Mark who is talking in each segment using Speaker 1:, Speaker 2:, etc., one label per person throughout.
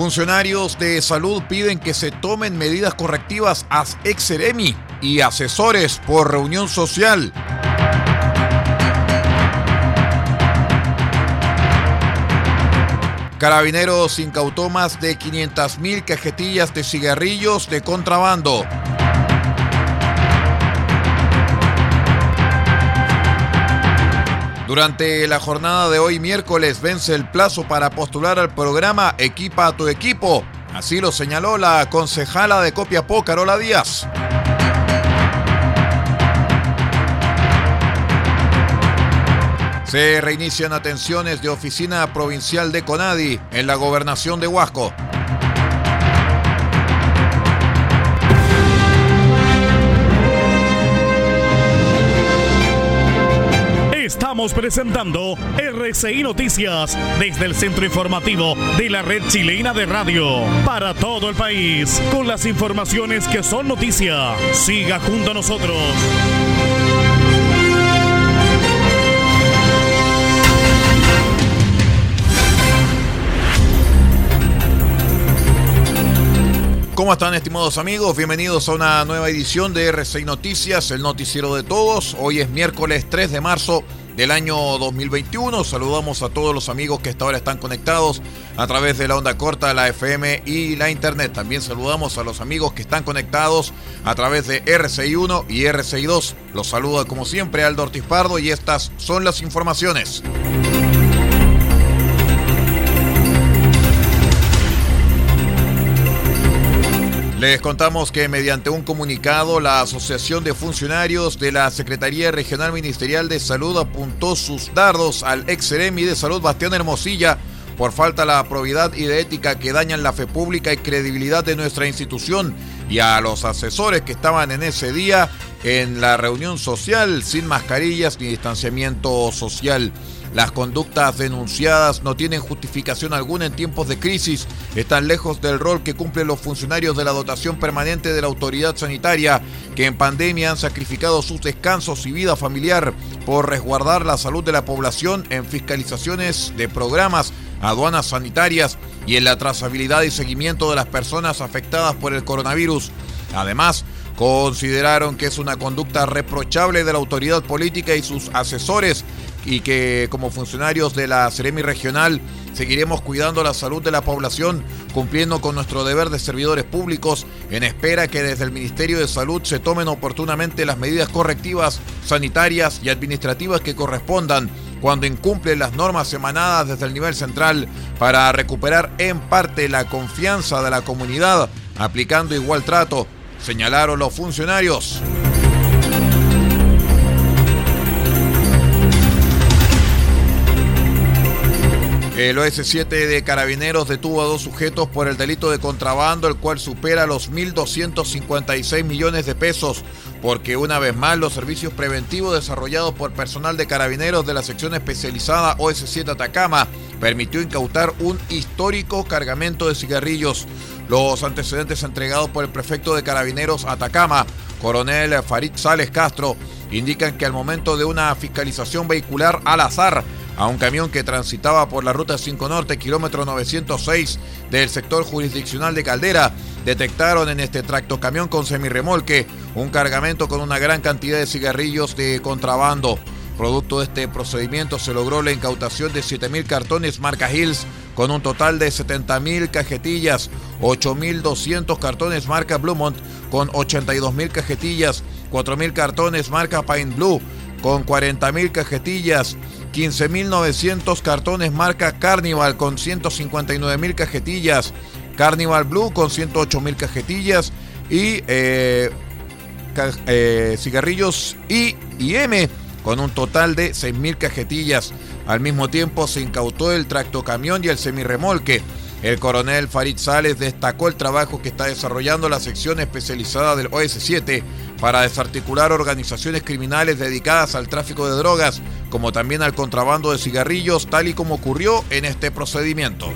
Speaker 1: Funcionarios de salud piden que se tomen medidas correctivas a ex-Eremi y asesores por reunión social. Carabineros incautó más de 500.000 cajetillas de cigarrillos de contrabando. Durante la jornada de hoy miércoles vence el plazo para postular al programa Equipa a tu equipo. Así lo señaló la concejala de Copiapó, Carola Díaz. Se reinician atenciones de oficina provincial de Conadi en la gobernación de Huasco.
Speaker 2: Estamos presentando RCI Noticias desde el centro informativo de la red chilena de radio para todo el país con las informaciones que son noticia. Siga junto a nosotros.
Speaker 1: ¿Cómo están estimados amigos? Bienvenidos a una nueva edición de RCI Noticias, el noticiero de todos. Hoy es miércoles 3 de marzo del año 2021. Saludamos a todos los amigos que hasta ahora están conectados a través de la onda corta, la FM y la internet. También saludamos a los amigos que están conectados a través de RCI1 y RCI2. Los saluda como siempre Aldo Ortiz Pardo y estas son las informaciones. Les contamos que mediante un comunicado la Asociación de Funcionarios de la Secretaría Regional Ministerial de Salud apuntó sus dardos al ex de Salud Bastián Hermosilla por falta de la probidad y de ética que dañan la fe pública y credibilidad de nuestra institución y a los asesores que estaban en ese día en la reunión social sin mascarillas ni distanciamiento social. Las conductas denunciadas no tienen justificación alguna en tiempos de crisis, están lejos del rol que cumplen los funcionarios de la dotación permanente de la autoridad sanitaria, que en pandemia han sacrificado sus descansos y vida familiar por resguardar la salud de la población en fiscalizaciones de programas, aduanas sanitarias y en la trazabilidad y seguimiento de las personas afectadas por el coronavirus. Además, consideraron que es una conducta reprochable de la autoridad política y sus asesores y que como funcionarios de la Ceremi Regional seguiremos cuidando la salud de la población, cumpliendo con nuestro deber de servidores públicos, en espera que desde el Ministerio de Salud se tomen oportunamente las medidas correctivas, sanitarias y administrativas que correspondan cuando incumple las normas emanadas desde el nivel central para recuperar en parte la confianza de la comunidad, aplicando igual trato, señalaron los funcionarios. El OS7 de Carabineros detuvo a dos sujetos por el delito de contrabando, el cual supera los 1.256 millones de pesos, porque una vez más los servicios preventivos desarrollados por personal de Carabineros de la sección especializada OS7 Atacama permitió incautar un histórico cargamento de cigarrillos. Los antecedentes entregados por el prefecto de Carabineros Atacama, coronel Farid Sales Castro, indican que al momento de una fiscalización vehicular al azar, a un camión que transitaba por la ruta 5 Norte, kilómetro 906 del sector jurisdiccional de Caldera. Detectaron en este tracto camión con semirremolque un cargamento con una gran cantidad de cigarrillos de contrabando. Producto de este procedimiento se logró la incautación de 7.000 cartones marca Hills con un total de 70.000 cajetillas, 8.200 cartones marca Bluemont con 82.000 cajetillas, 4.000 cartones marca Pine Blue con 40.000 cajetillas, 15.900 cartones marca Carnival con 159.000 cajetillas, Carnival Blue con 108.000 cajetillas y eh, eh, cigarrillos I y M con un total de 6.000 cajetillas. Al mismo tiempo se incautó el tractocamión y el semirremolque. El coronel Farid Sales destacó el trabajo que está desarrollando la sección especializada del OS7 para desarticular organizaciones criminales dedicadas al tráfico de drogas, como también al contrabando de cigarrillos, tal y como ocurrió en este procedimiento.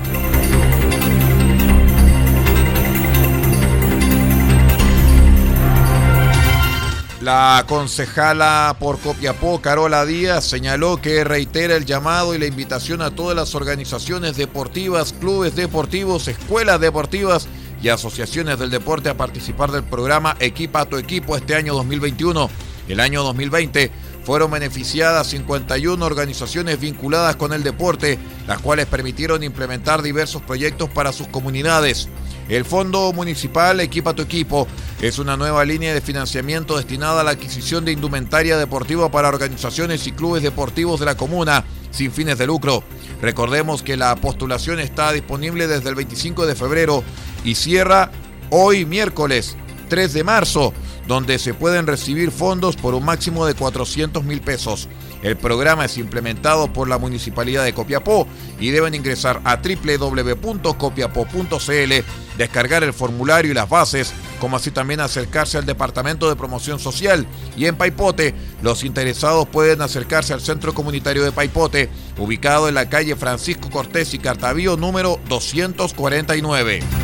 Speaker 1: La concejala por Copiapó, Carola Díaz, señaló que reitera el llamado y la invitación a todas las organizaciones deportivas, clubes deportivos, escuelas deportivas y asociaciones del deporte a participar del programa Equipa tu equipo este año 2021. El año 2020 fueron beneficiadas 51 organizaciones vinculadas con el deporte, las cuales permitieron implementar diversos proyectos para sus comunidades. El Fondo Municipal Equipa tu Equipo es una nueva línea de financiamiento destinada a la adquisición de indumentaria deportiva para organizaciones y clubes deportivos de la comuna sin fines de lucro. Recordemos que la postulación está disponible desde el 25 de febrero y cierra hoy miércoles 3 de marzo, donde se pueden recibir fondos por un máximo de 400 mil pesos. El programa es implementado por la Municipalidad de Copiapó y deben ingresar a www.copiapó.cl, descargar el formulario y las bases, como así también acercarse al Departamento de Promoción Social. Y en Paipote, los interesados pueden acercarse al Centro Comunitario de Paipote, ubicado en la calle Francisco Cortés y Cartavío número 249.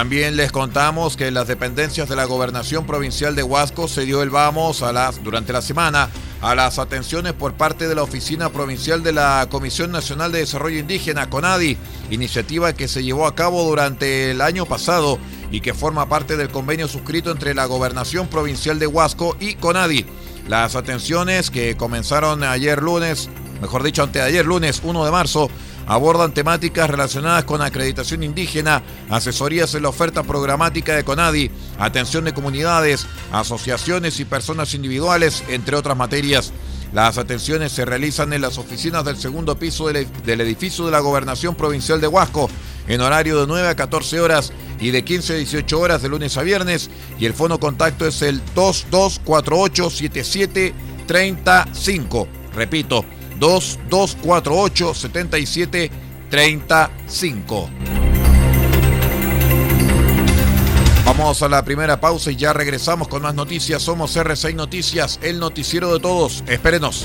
Speaker 1: También les contamos que en las dependencias de la Gobernación Provincial de Huasco se dio el vamos a las, durante la semana a las atenciones por parte de la Oficina Provincial de la Comisión Nacional de Desarrollo Indígena, CONADI, iniciativa que se llevó a cabo durante el año pasado y que forma parte del convenio suscrito entre la Gobernación Provincial de Huasco y CONADI. Las atenciones que comenzaron ayer lunes, mejor dicho, anteayer lunes 1 de marzo, abordan temáticas relacionadas con acreditación indígena, asesorías en la oferta programática de CONADI, atención de comunidades, asociaciones y personas individuales, entre otras materias. Las atenciones se realizan en las oficinas del segundo piso del, edificio de la Gobernación Provincial de Huasco, en horario de 9 a 14 horas y de 15 a 18 horas de lunes a viernes, y el fono contacto es el 22487735. Repito, 2248 77 35. Vamos a la primera pausa y ya regresamos con más noticias. Somos R6 Noticias, el noticiero de todos. Espérenos.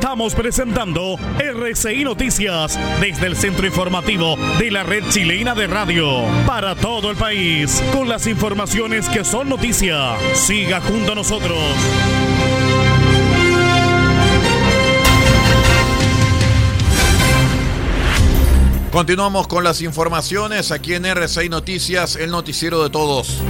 Speaker 2: Estamos presentando RCI Noticias desde el centro informativo de la red chilena de radio para todo el país con las informaciones que son noticia. Siga junto a nosotros.
Speaker 1: Continuamos con las informaciones aquí en RCI Noticias, el noticiero de todos.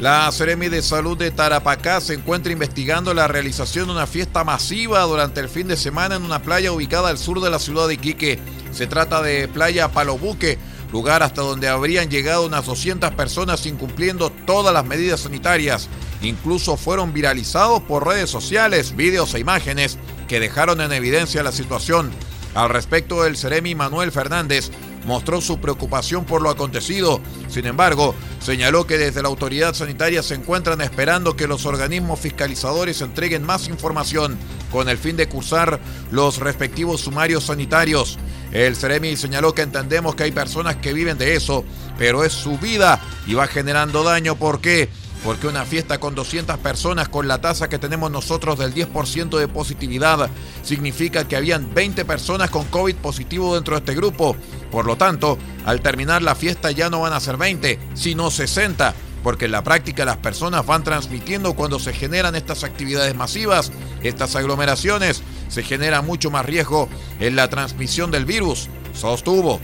Speaker 1: La Seremi de Salud de Tarapacá se encuentra investigando la realización de una fiesta masiva durante el fin de semana en una playa ubicada al sur de la ciudad de Iquique. Se trata de Playa Palobuque, lugar hasta donde habrían llegado unas 200 personas incumpliendo todas las medidas sanitarias. Incluso fueron viralizados por redes sociales, vídeos e imágenes que dejaron en evidencia la situación. Al respecto, el Seremi Manuel Fernández mostró su preocupación por lo acontecido. Sin embargo, señaló que desde la autoridad sanitaria se encuentran esperando que los organismos fiscalizadores entreguen más información con el fin de cursar los respectivos sumarios sanitarios. El Ceremi señaló que entendemos que hay personas que viven de eso, pero es su vida y va generando daño. ¿Por qué? Porque una fiesta con 200 personas con la tasa que tenemos nosotros del 10% de positividad significa que habían 20 personas con COVID positivo dentro de este grupo. Por lo tanto, al terminar la fiesta ya no van a ser 20, sino 60, porque en la práctica las personas van transmitiendo cuando se generan estas actividades masivas, estas aglomeraciones, se genera mucho más riesgo en la transmisión del virus, sostuvo.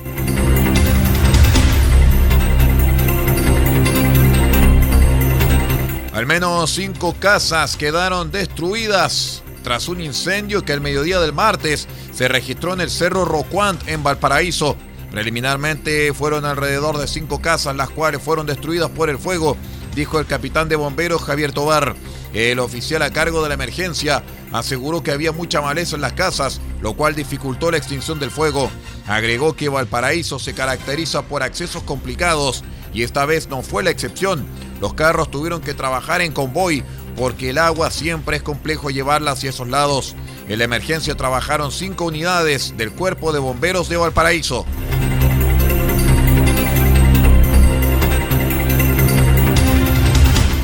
Speaker 1: Al menos cinco casas quedaron destruidas tras un incendio que el mediodía del martes se registró en el Cerro Rocuant en Valparaíso. Preliminarmente fueron alrededor de cinco casas las cuales fueron destruidas por el fuego, dijo el capitán de bomberos Javier Tobar. El oficial a cargo de la emergencia aseguró que había mucha maleza en las casas, lo cual dificultó la extinción del fuego. Agregó que Valparaíso se caracteriza por accesos complicados y esta vez no fue la excepción. Los carros tuvieron que trabajar en convoy porque el agua siempre es complejo llevarla hacia esos lados. En la emergencia trabajaron cinco unidades del Cuerpo de Bomberos de Valparaíso.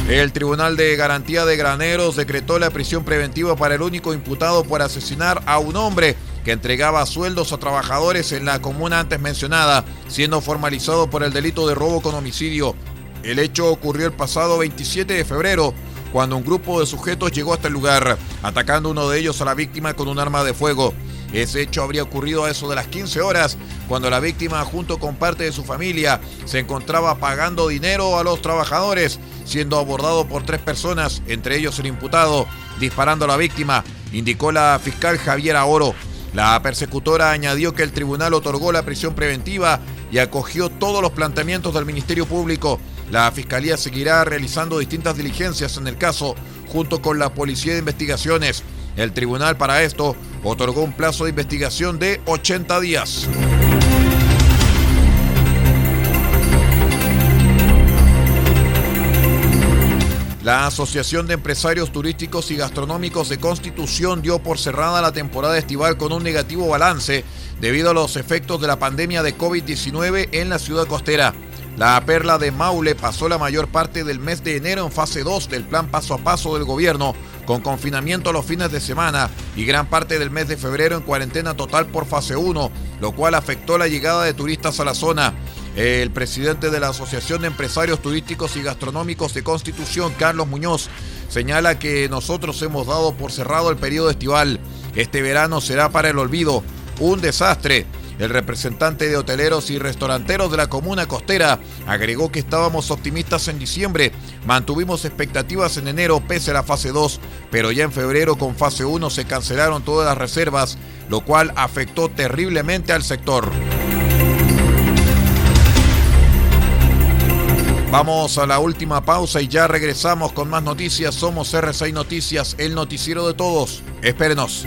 Speaker 1: El Tribunal de Garantía de Graneros decretó la prisión preventiva para el único imputado por asesinar a un hombre que entregaba sueldos a trabajadores en la comuna antes mencionada, siendo formalizado por el delito de robo con homicidio. El hecho ocurrió el pasado 27 de febrero, cuando un grupo de sujetos llegó hasta el lugar, atacando uno de ellos a la víctima con un arma de fuego. Ese hecho habría ocurrido a eso de las 15 horas, cuando la víctima junto con parte de su familia se encontraba pagando dinero a los trabajadores, siendo abordado por tres personas, entre ellos el imputado, disparando a la víctima, indicó la fiscal Javiera Oro. La persecutora añadió que el tribunal otorgó la prisión preventiva y acogió todos los planteamientos del Ministerio Público. La Fiscalía seguirá realizando distintas diligencias en el caso junto con la Policía de Investigaciones. El tribunal para esto otorgó un plazo de investigación de 80 días. La Asociación de Empresarios Turísticos y Gastronómicos de Constitución dio por cerrada la temporada estival con un negativo balance debido a los efectos de la pandemia de COVID-19 en la ciudad costera. La perla de Maule pasó la mayor parte del mes de enero en fase 2 del plan paso a paso del gobierno, con confinamiento los fines de semana y gran parte del mes de febrero en cuarentena total por fase 1, lo cual afectó la llegada de turistas a la zona. El presidente de la Asociación de Empresarios Turísticos y Gastronómicos de Constitución, Carlos Muñoz, señala que nosotros hemos dado por cerrado el periodo estival. Este verano será para el olvido. Un desastre. El representante de hoteleros y restauranteros de la comuna costera agregó que estábamos optimistas en diciembre, mantuvimos expectativas en enero pese a la fase 2, pero ya en febrero con fase 1 se cancelaron todas las reservas, lo cual afectó terriblemente al sector. Vamos a la última pausa y ya regresamos con más noticias. Somos R6 Noticias, el noticiero de todos. Espérenos.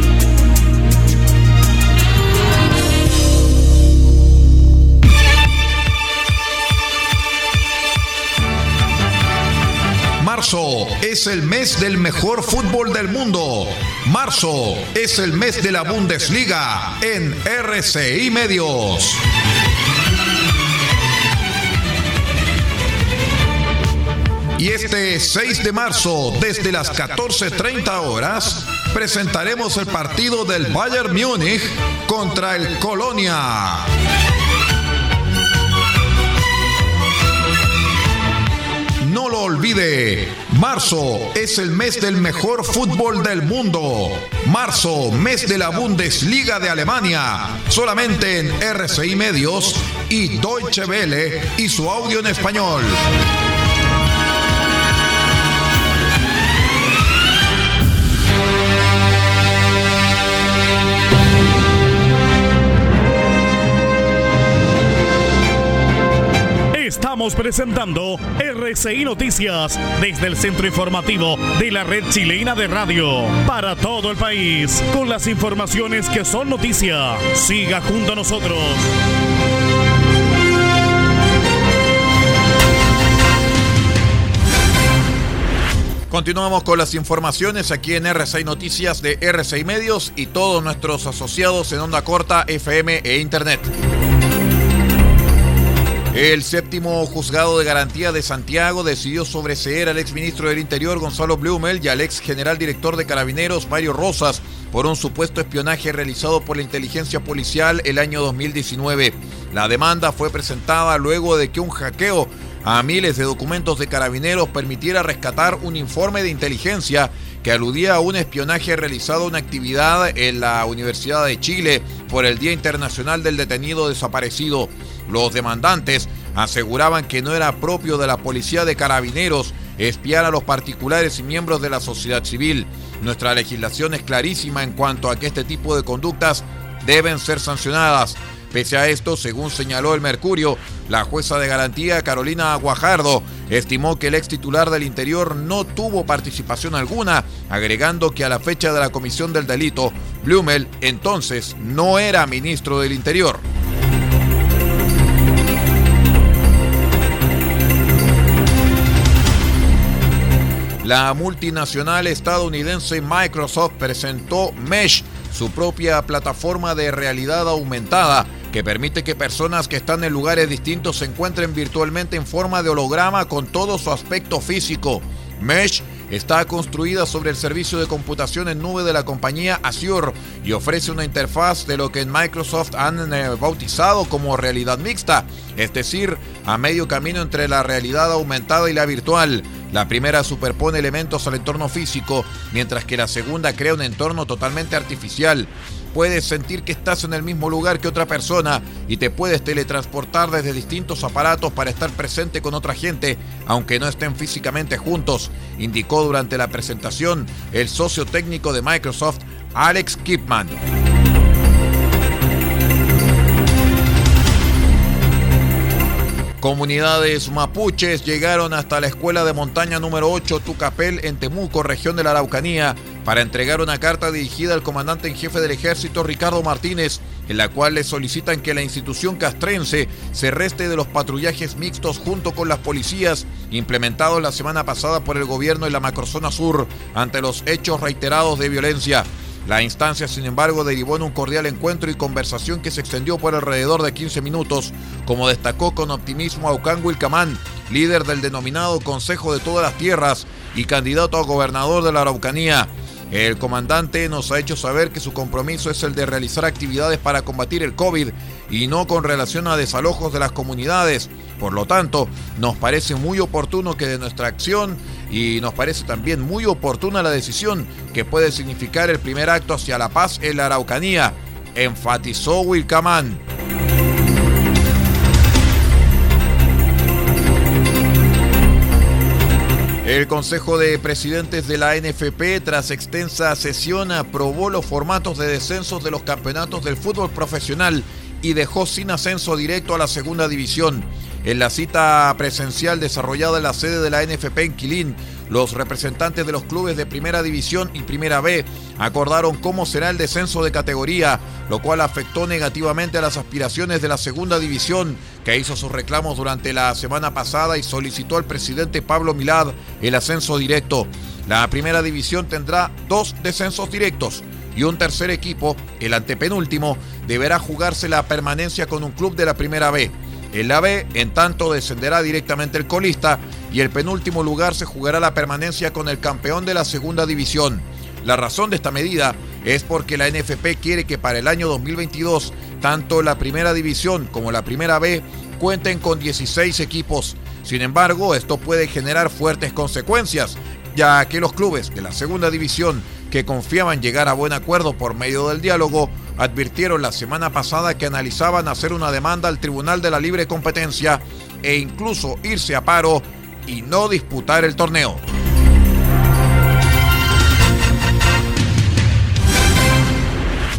Speaker 1: Es el mes del mejor fútbol del mundo. Marzo es el mes de la Bundesliga en RCI Medios. Y este 6 de marzo, desde las 14.30 horas, presentaremos el partido del Bayern Múnich contra el Colonia. No lo olvide, marzo es el mes del mejor fútbol del mundo. Marzo, mes de la Bundesliga de Alemania. Solamente en RCI Medios y Deutsche Welle y su audio en español.
Speaker 2: Estamos presentando RCI Noticias desde el centro informativo de la red chilena de radio para todo el país con las informaciones que son noticia. Siga junto a nosotros.
Speaker 1: Continuamos con las informaciones aquí en RCI Noticias de RCI Medios y todos nuestros asociados en onda corta, FM e Internet. El séptimo juzgado de garantía de Santiago decidió sobreseer al exministro del Interior Gonzalo Blumel y al ex general director de Carabineros Mario Rosas por un supuesto espionaje realizado por la inteligencia policial el año 2019. La demanda fue presentada luego de que un hackeo a miles de documentos de carabineros permitiera rescatar un informe de inteligencia que aludía a un espionaje realizado en actividad en la Universidad de Chile por el Día Internacional del Detenido Desaparecido. Los demandantes aseguraban que no era propio de la policía de carabineros espiar a los particulares y miembros de la sociedad civil. Nuestra legislación es clarísima en cuanto a que este tipo de conductas deben ser sancionadas. Pese a esto, según señaló el Mercurio, la jueza de garantía Carolina Guajardo estimó que el ex titular del Interior no tuvo participación alguna, agregando que a la fecha de la comisión del delito, Blumel entonces no era ministro del Interior. La multinacional estadounidense Microsoft presentó Mesh, su propia plataforma de realidad aumentada que permite que personas que están en lugares distintos se encuentren virtualmente en forma de holograma con todo su aspecto físico. Mesh está construida sobre el servicio de computación en nube de la compañía Azure y ofrece una interfaz de lo que en Microsoft han eh, bautizado como realidad mixta, es decir, a medio camino entre la realidad aumentada y la virtual. La primera superpone elementos al entorno físico, mientras que la segunda crea un entorno totalmente artificial. Puedes sentir que estás en el mismo lugar que otra persona y te puedes teletransportar desde distintos aparatos para estar presente con otra gente, aunque no estén físicamente juntos, indicó durante la presentación el socio técnico de Microsoft, Alex Kipman. Comunidades mapuches llegaron hasta la escuela de montaña número 8 Tucapel en Temuco, región de la Araucanía, para entregar una carta dirigida al comandante en jefe del ejército Ricardo Martínez, en la cual le solicitan que la institución castrense se reste de los patrullajes mixtos junto con las policías implementados la semana pasada por el gobierno en la macrozona sur ante los hechos reiterados de violencia. La instancia, sin embargo, derivó en un cordial encuentro y conversación que se extendió por alrededor de 15 minutos, como destacó con optimismo Aucán Wilcamán, líder del denominado Consejo de Todas las Tierras y candidato a gobernador de la Araucanía. El comandante nos ha hecho saber que su compromiso es el de realizar actividades para combatir el COVID y no con relación a desalojos de las comunidades. Por lo tanto, nos parece muy oportuno que de nuestra acción y nos parece también muy oportuna la decisión que puede significar el primer acto hacia la paz en la Araucanía, enfatizó Wilcamán. El Consejo de Presidentes de la NFP, tras extensa sesión, aprobó los formatos de descensos de los campeonatos del fútbol profesional y dejó sin ascenso directo a la segunda división. En la cita presencial desarrollada en la sede de la NFP en Quilín, los representantes de los clubes de Primera División y Primera B acordaron cómo será el descenso de categoría, lo cual afectó negativamente a las aspiraciones de la Segunda División, que hizo sus reclamos durante la semana pasada y solicitó al presidente Pablo Milad el ascenso directo. La Primera División tendrá dos descensos directos y un tercer equipo, el antepenúltimo, deberá jugarse la permanencia con un club de la Primera B. En la B, en tanto, descenderá directamente el colista y el penúltimo lugar se jugará la permanencia con el campeón de la segunda división. La razón de esta medida es porque la NFP quiere que para el año 2022 tanto la primera división como la primera B cuenten con 16 equipos. Sin embargo, esto puede generar fuertes consecuencias, ya que los clubes de la segunda división que confiaban llegar a buen acuerdo por medio del diálogo advirtieron la semana pasada que analizaban hacer una demanda al Tribunal de la Libre Competencia e incluso irse a paro y no disputar el torneo.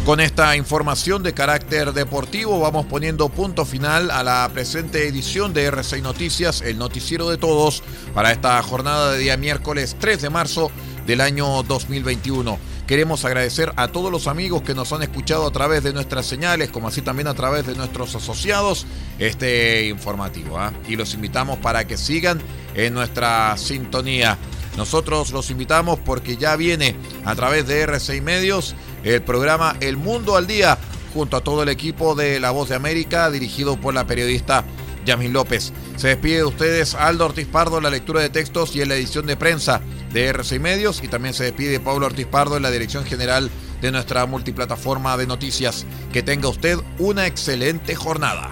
Speaker 1: Con esta información de carácter deportivo vamos poniendo punto final a la presente edición de R6 Noticias, el noticiero de todos, para esta jornada de día miércoles 3 de marzo del año 2021. Queremos agradecer a todos los amigos que nos han escuchado a través de nuestras señales, como así también a través de nuestros asociados, este informativo. ¿ah? Y los invitamos para que sigan en nuestra sintonía. Nosotros los invitamos porque ya viene a través de R6 Medios el programa El Mundo al Día, junto a todo el equipo de La Voz de América, dirigido por la periodista Yamil López. Se despide de ustedes Aldo Ortiz Pardo en la lectura de textos y en la edición de prensa de R6 Medios y también se despide Pablo Ortiz Pardo en la dirección general de nuestra multiplataforma de noticias. Que tenga usted una excelente jornada.